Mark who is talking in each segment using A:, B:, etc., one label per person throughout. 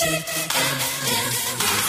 A: Say we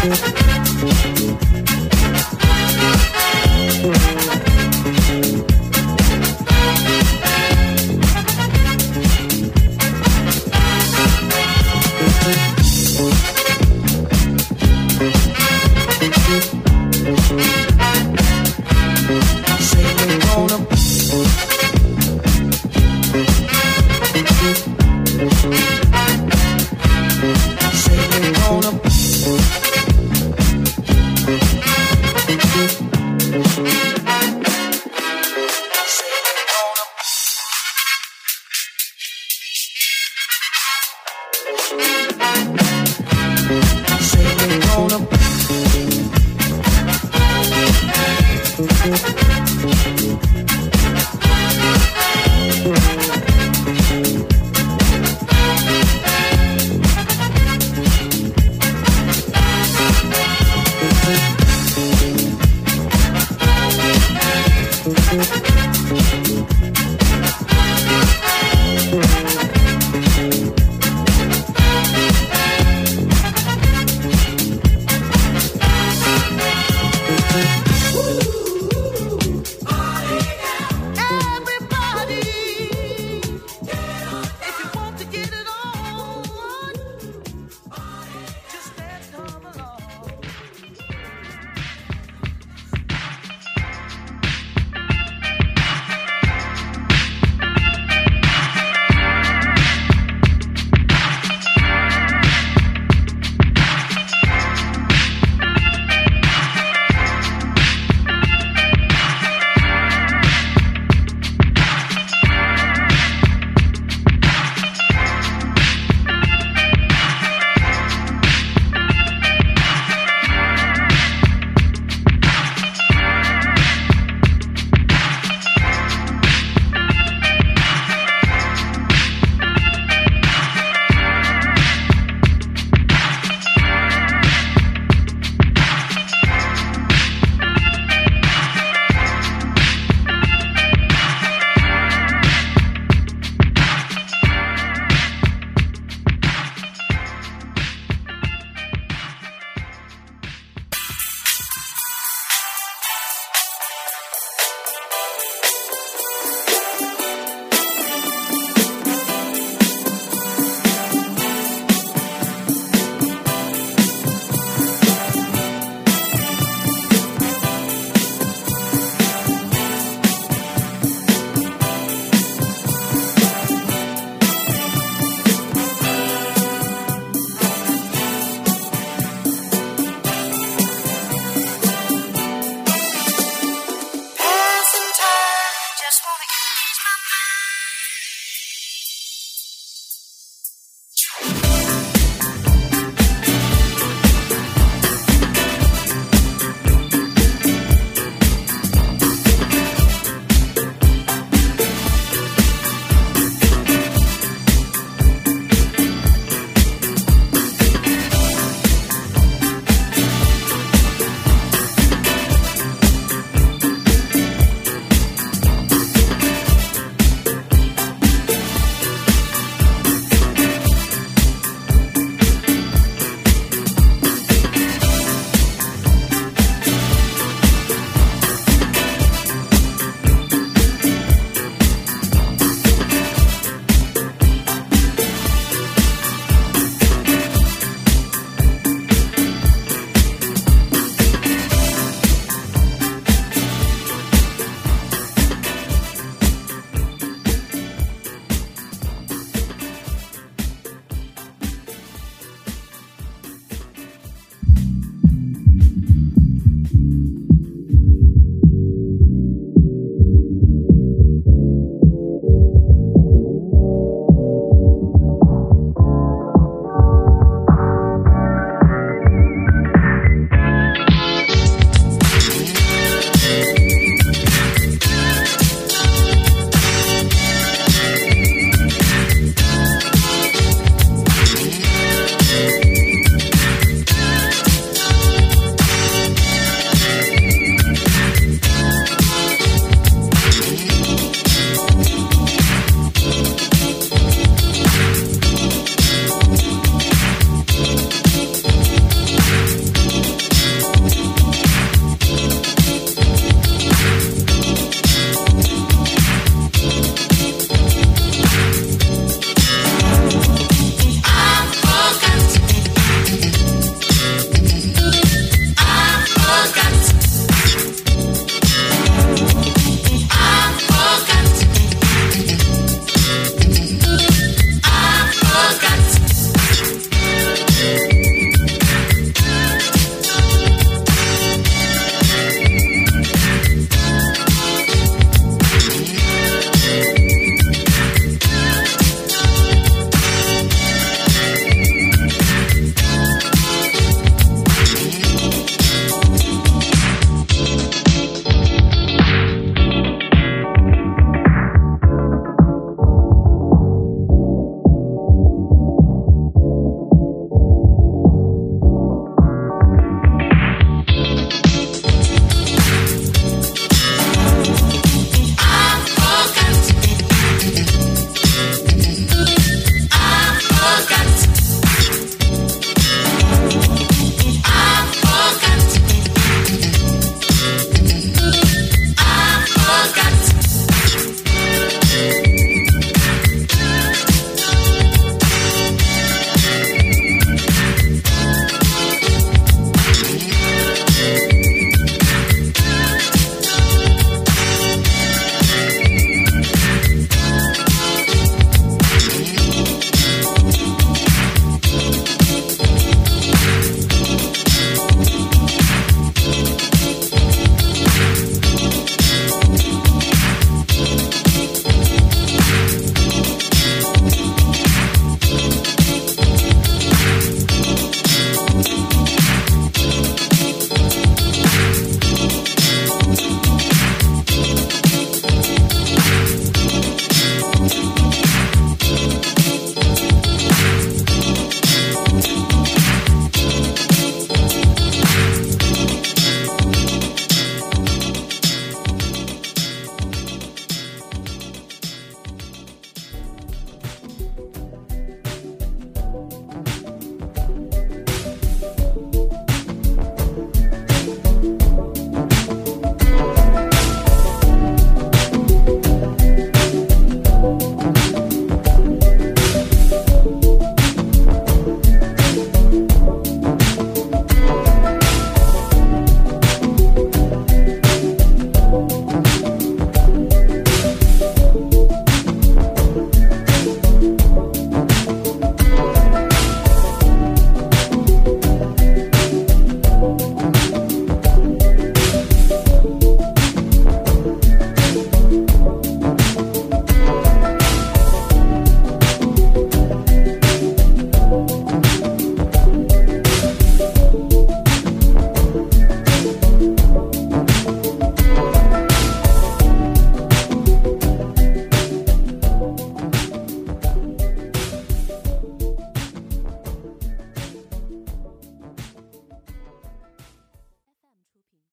A: gonna